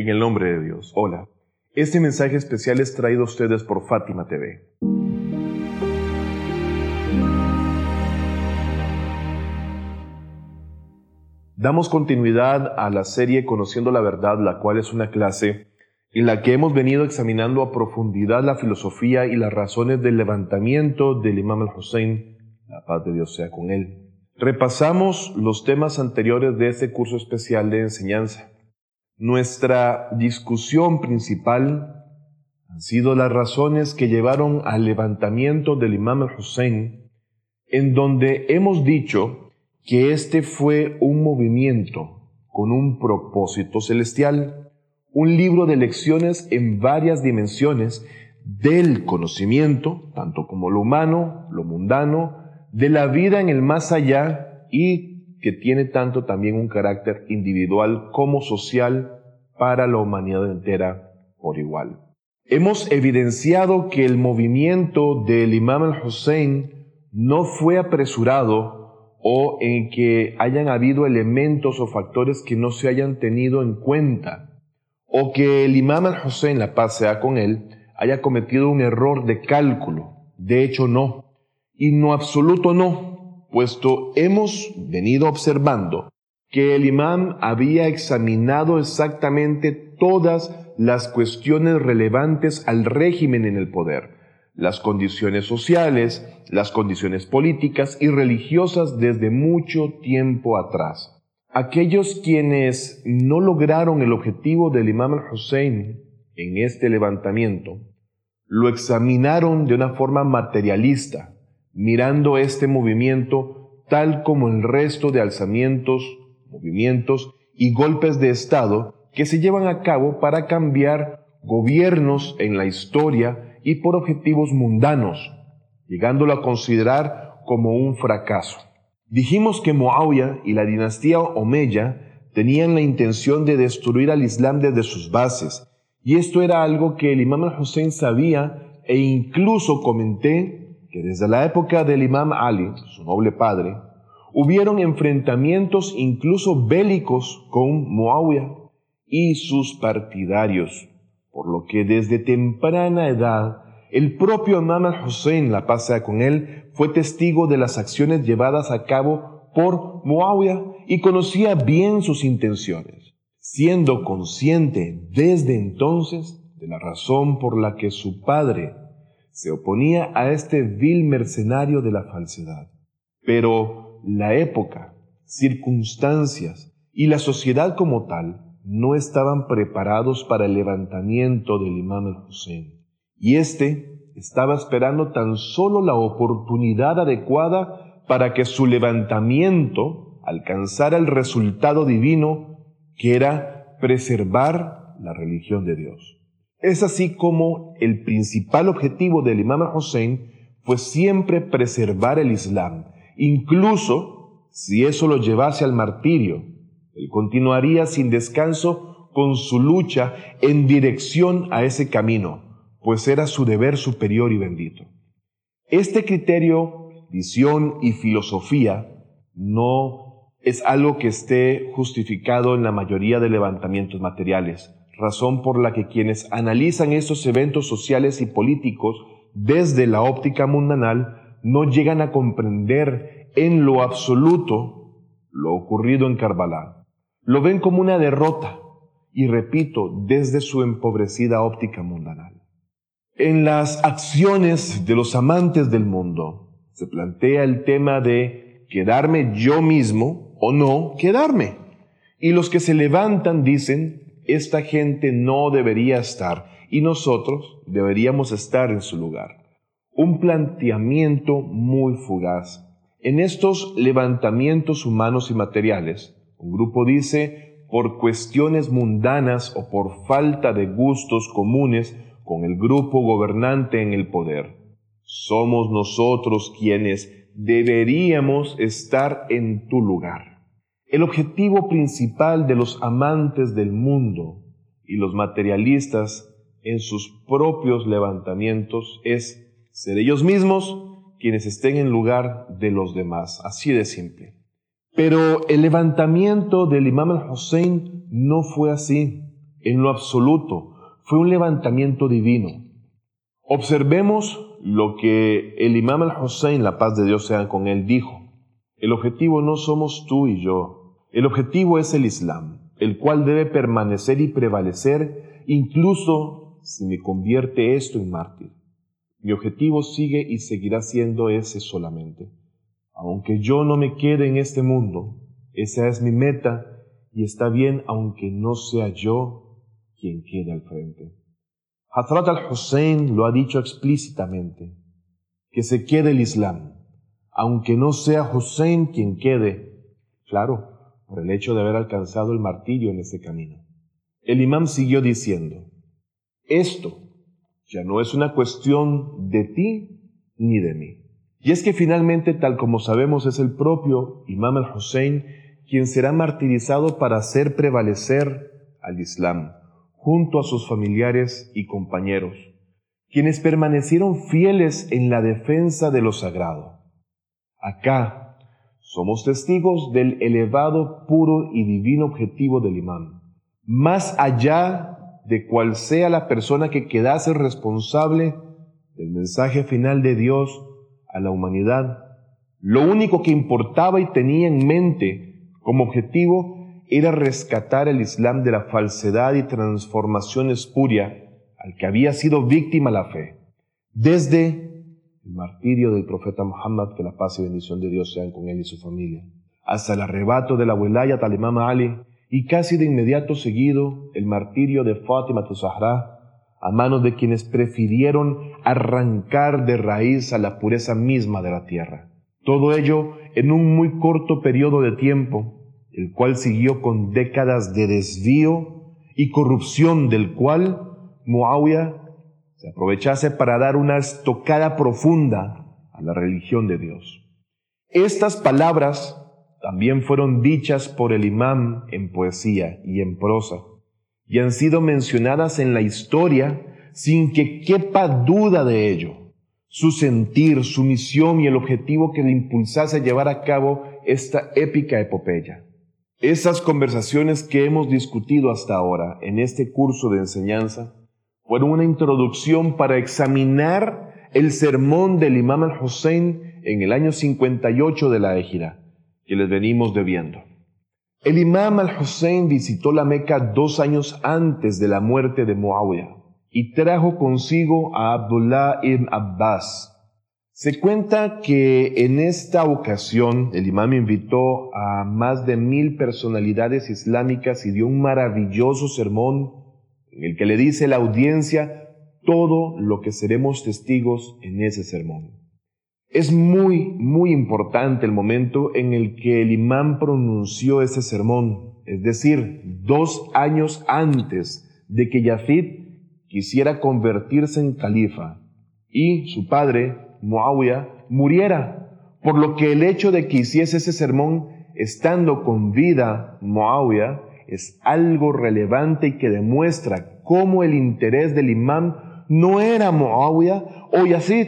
En el nombre de Dios. Hola. Este mensaje especial es traído a ustedes por Fátima TV. Damos continuidad a la serie Conociendo la Verdad, la cual es una clase en la que hemos venido examinando a profundidad la filosofía y las razones del levantamiento del Imam al-Hussein, la paz de Dios sea con él. Repasamos los temas anteriores de este curso especial de enseñanza. Nuestra discusión principal han sido las razones que llevaron al levantamiento del Imam al-Hussein, en donde hemos dicho que este fue un movimiento con un propósito celestial, un libro de lecciones en varias dimensiones del conocimiento, tanto como lo humano, lo mundano, de la vida en el más allá y que tiene tanto también un carácter individual como social para la humanidad entera por igual. Hemos evidenciado que el movimiento del Imam al-Hussein no fue apresurado o en que hayan habido elementos o factores que no se hayan tenido en cuenta, o que el Imam al-Hussein, la paz sea con él, haya cometido un error de cálculo. De hecho, no y no absoluto no, puesto hemos venido observando que el imán había examinado exactamente todas las cuestiones relevantes al régimen en el poder, las condiciones sociales, las condiciones políticas y religiosas desde mucho tiempo atrás. Aquellos quienes no lograron el objetivo del imam al-Hussein en este levantamiento, lo examinaron de una forma materialista, mirando este movimiento tal como el resto de alzamientos, movimientos y golpes de Estado que se llevan a cabo para cambiar gobiernos en la historia y por objetivos mundanos, llegándolo a considerar como un fracaso. Dijimos que Muawiyah y la dinastía Omeya tenían la intención de destruir al Islam desde sus bases, y esto era algo que el imam al-Hussein sabía e incluso comenté que desde la época del imam Ali, su noble padre, hubieron enfrentamientos incluso bélicos con Muawiyah y sus partidarios, por lo que desde temprana edad el propio imam al-Hussein, la paz con él, fue testigo de las acciones llevadas a cabo por Muawiyah y conocía bien sus intenciones, siendo consciente desde entonces de la razón por la que su padre se oponía a este vil mercenario de la falsedad. Pero la época, circunstancias y la sociedad como tal no estaban preparados para el levantamiento del imam al-Hussein. Y éste estaba esperando tan solo la oportunidad adecuada para que su levantamiento alcanzara el resultado divino que era preservar la religión de Dios. Es así como el principal objetivo del imam Hussein fue siempre preservar el Islam, incluso si eso lo llevase al martirio. Él continuaría sin descanso con su lucha en dirección a ese camino, pues era su deber superior y bendito. Este criterio, visión y filosofía no es algo que esté justificado en la mayoría de levantamientos materiales razón por la que quienes analizan estos eventos sociales y políticos desde la óptica mundanal no llegan a comprender en lo absoluto lo ocurrido en Karbala. Lo ven como una derrota y repito, desde su empobrecida óptica mundanal. En las acciones de los amantes del mundo se plantea el tema de quedarme yo mismo o no quedarme. Y los que se levantan dicen, esta gente no debería estar y nosotros deberíamos estar en su lugar. Un planteamiento muy fugaz. En estos levantamientos humanos y materiales, un grupo dice, por cuestiones mundanas o por falta de gustos comunes con el grupo gobernante en el poder, somos nosotros quienes deberíamos estar en tu lugar. El objetivo principal de los amantes del mundo y los materialistas en sus propios levantamientos es ser ellos mismos quienes estén en lugar de los demás, así de simple. Pero el levantamiento del imam al-Hussein no fue así. en lo absoluto, fue un levantamiento divino. Observemos lo que el imam al-Hussein, la paz de Dios sea con él, dijo. El objetivo no somos tú y yo. El objetivo es el Islam, el cual debe permanecer y prevalecer incluso si me convierte esto en mártir. Mi objetivo sigue y seguirá siendo ese solamente. Aunque yo no me quede en este mundo, esa es mi meta y está bien aunque no sea yo quien quede al frente. Hazrat al-Hussein lo ha dicho explícitamente, que se quede el Islam, aunque no sea Hussein quien quede, claro, por el hecho de haber alcanzado el martirio en ese camino. El imam siguió diciendo, esto ya no es una cuestión de ti ni de mí. Y es que finalmente, tal como sabemos, es el propio imam al-Hussein quien será martirizado para hacer prevalecer al Islam, junto a sus familiares y compañeros, quienes permanecieron fieles en la defensa de lo sagrado. Acá somos testigos del elevado, puro y divino objetivo del imán, más allá de cual sea la persona que quedase responsable del mensaje final de Dios a la humanidad. Lo único que importaba y tenía en mente como objetivo era rescatar el Islam de la falsedad y transformación espuria al que había sido víctima la fe. Desde el martirio del profeta Muhammad, que la paz y bendición de Dios sean con él y su familia, hasta el arrebato de la Welaya al Imam Ali y casi de inmediato seguido el martirio de Fatima Zahra a manos de quienes prefirieron arrancar de raíz a la pureza misma de la tierra. Todo ello en un muy corto periodo de tiempo, el cual siguió con décadas de desvío y corrupción del cual Muawiyah se aprovechase para dar una estocada profunda a la religión de Dios. Estas palabras también fueron dichas por el imán en poesía y en prosa, y han sido mencionadas en la historia sin que quepa duda de ello su sentir, su misión y el objetivo que le impulsase a llevar a cabo esta épica epopeya. Esas conversaciones que hemos discutido hasta ahora en este curso de enseñanza fueron una introducción para examinar el sermón del imam al-Hussein en el año 58 de la Égira, que les venimos debiendo. El imam al-Hussein visitó la Meca dos años antes de la muerte de Muawiyah y trajo consigo a Abdullah ibn Abbas. Se cuenta que en esta ocasión el imam invitó a más de mil personalidades islámicas y dio un maravilloso sermón en el que le dice la audiencia todo lo que seremos testigos en ese sermón. Es muy, muy importante el momento en el que el imán pronunció ese sermón, es decir, dos años antes de que Yazid quisiera convertirse en califa y su padre, Muawiyah, muriera, por lo que el hecho de que hiciese ese sermón estando con vida Muawiyah es algo relevante y que demuestra cómo el interés del imán no era Muawiyah o Yazid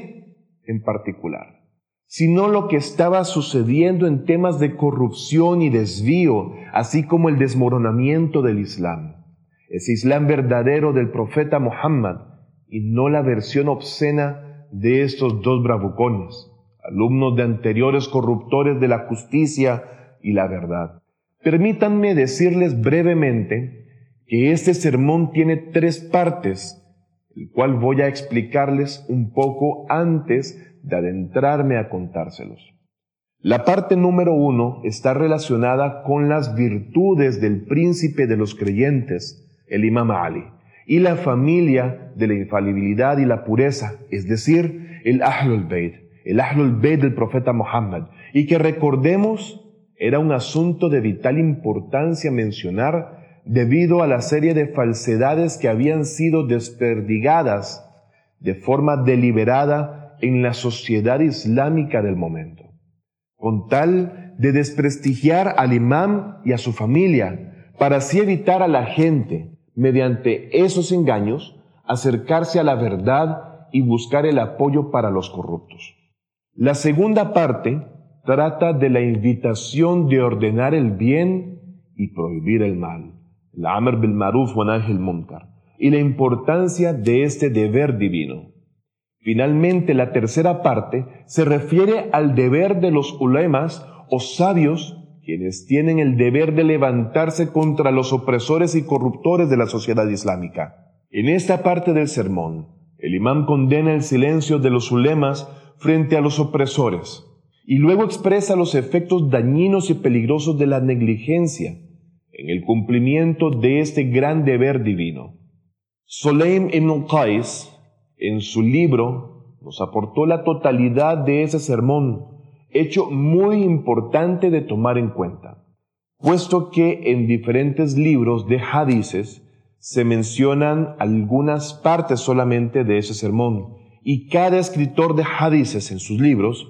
en particular, sino lo que estaba sucediendo en temas de corrupción y desvío, así como el desmoronamiento del Islam ese Islam verdadero del profeta Muhammad y no la versión obscena de estos dos bravucones, alumnos de anteriores corruptores de la justicia y la verdad. Permítanme decirles brevemente que este sermón tiene tres partes, el cual voy a explicarles un poco antes de adentrarme a contárselos. La parte número uno está relacionada con las virtudes del príncipe de los creyentes, el imam Ali, y la familia de la infalibilidad y la pureza, es decir, el Ahlul Bayt, el Ahlul Bayt del profeta Muhammad, y que recordemos era un asunto de vital importancia mencionar debido a la serie de falsedades que habían sido desperdigadas de forma deliberada en la sociedad islámica del momento, con tal de desprestigiar al imam y a su familia, para así evitar a la gente mediante esos engaños, acercarse a la verdad y buscar el apoyo para los corruptos. La segunda parte trata de la invitación de ordenar el bien y prohibir el mal, el Amr bil Maruf wa Nahi Munkar, y la importancia de este deber divino. Finalmente, la tercera parte se refiere al deber de los ulemas o sabios quienes tienen el deber de levantarse contra los opresores y corruptores de la sociedad islámica. En esta parte del sermón, el imán condena el silencio de los ulemas frente a los opresores y luego expresa los efectos dañinos y peligrosos de la negligencia en el cumplimiento de este gran deber divino. Soleim ibn Qais, en su libro, nos aportó la totalidad de ese sermón, hecho muy importante de tomar en cuenta, puesto que en diferentes libros de hadices se mencionan algunas partes solamente de ese sermón, y cada escritor de hadices en sus libros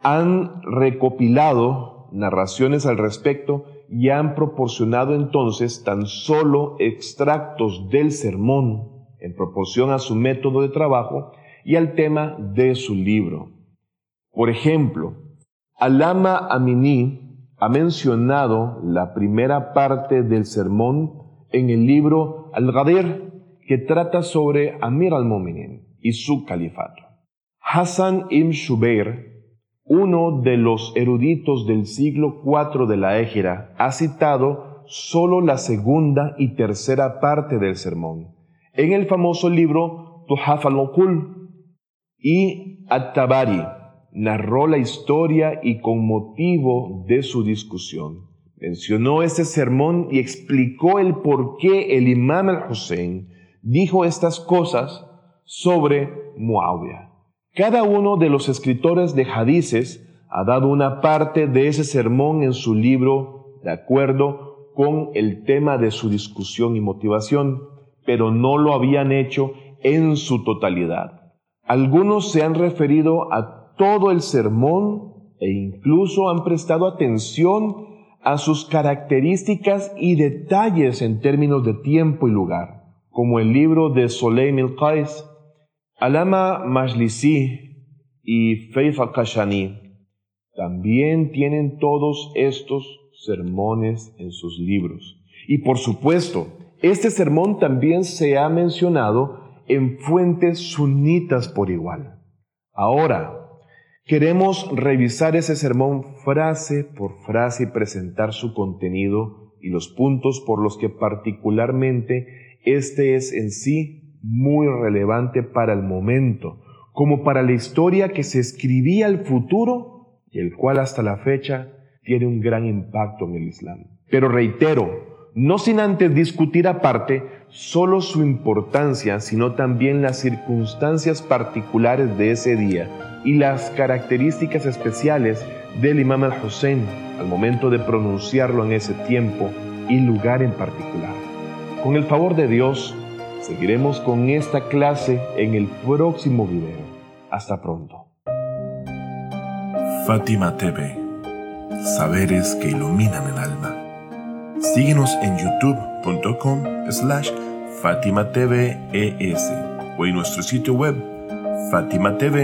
han recopilado narraciones al respecto y han proporcionado entonces tan solo extractos del sermón en proporción a su método de trabajo y al tema de su libro. Por ejemplo, Alama Amini ha mencionado la primera parte del sermón en el libro Al-Ghadir, que trata sobre Amir al-Mu'minin y su califato. Hassan ibn Shubair uno de los eruditos del siglo IV de la Égira ha citado solo la segunda y tercera parte del sermón en el famoso libro Tuhaf al-Okul y At-Tabari narró la historia y con motivo de su discusión mencionó este sermón y explicó el por qué el imam al-Hussein dijo estas cosas sobre Muawiyah. Cada uno de los escritores de hadices ha dado una parte de ese sermón en su libro de acuerdo con el tema de su discusión y motivación, pero no lo habían hecho en su totalidad. Algunos se han referido a todo el sermón e incluso han prestado atención a sus características y detalles en términos de tiempo y lugar, como el libro de Soleim el-Qais, Alama Majlisi y Faith al-Kashani también tienen todos estos sermones en sus libros. Y por supuesto, este sermón también se ha mencionado en fuentes sunitas por igual. Ahora, queremos revisar ese sermón frase por frase y presentar su contenido y los puntos por los que particularmente este es en sí muy relevante para el momento, como para la historia que se escribía al futuro y el cual hasta la fecha tiene un gran impacto en el Islam. Pero reitero, no sin antes discutir aparte solo su importancia, sino también las circunstancias particulares de ese día y las características especiales del imam al-Hussein al momento de pronunciarlo en ese tiempo y lugar en particular. Con el favor de Dios, Seguiremos con esta clase en el próximo video. Hasta pronto. Fátima TV. Saberes que iluminan el alma. Síguenos en youtube.com slash Fátima o en nuestro sitio web fatimatv.es.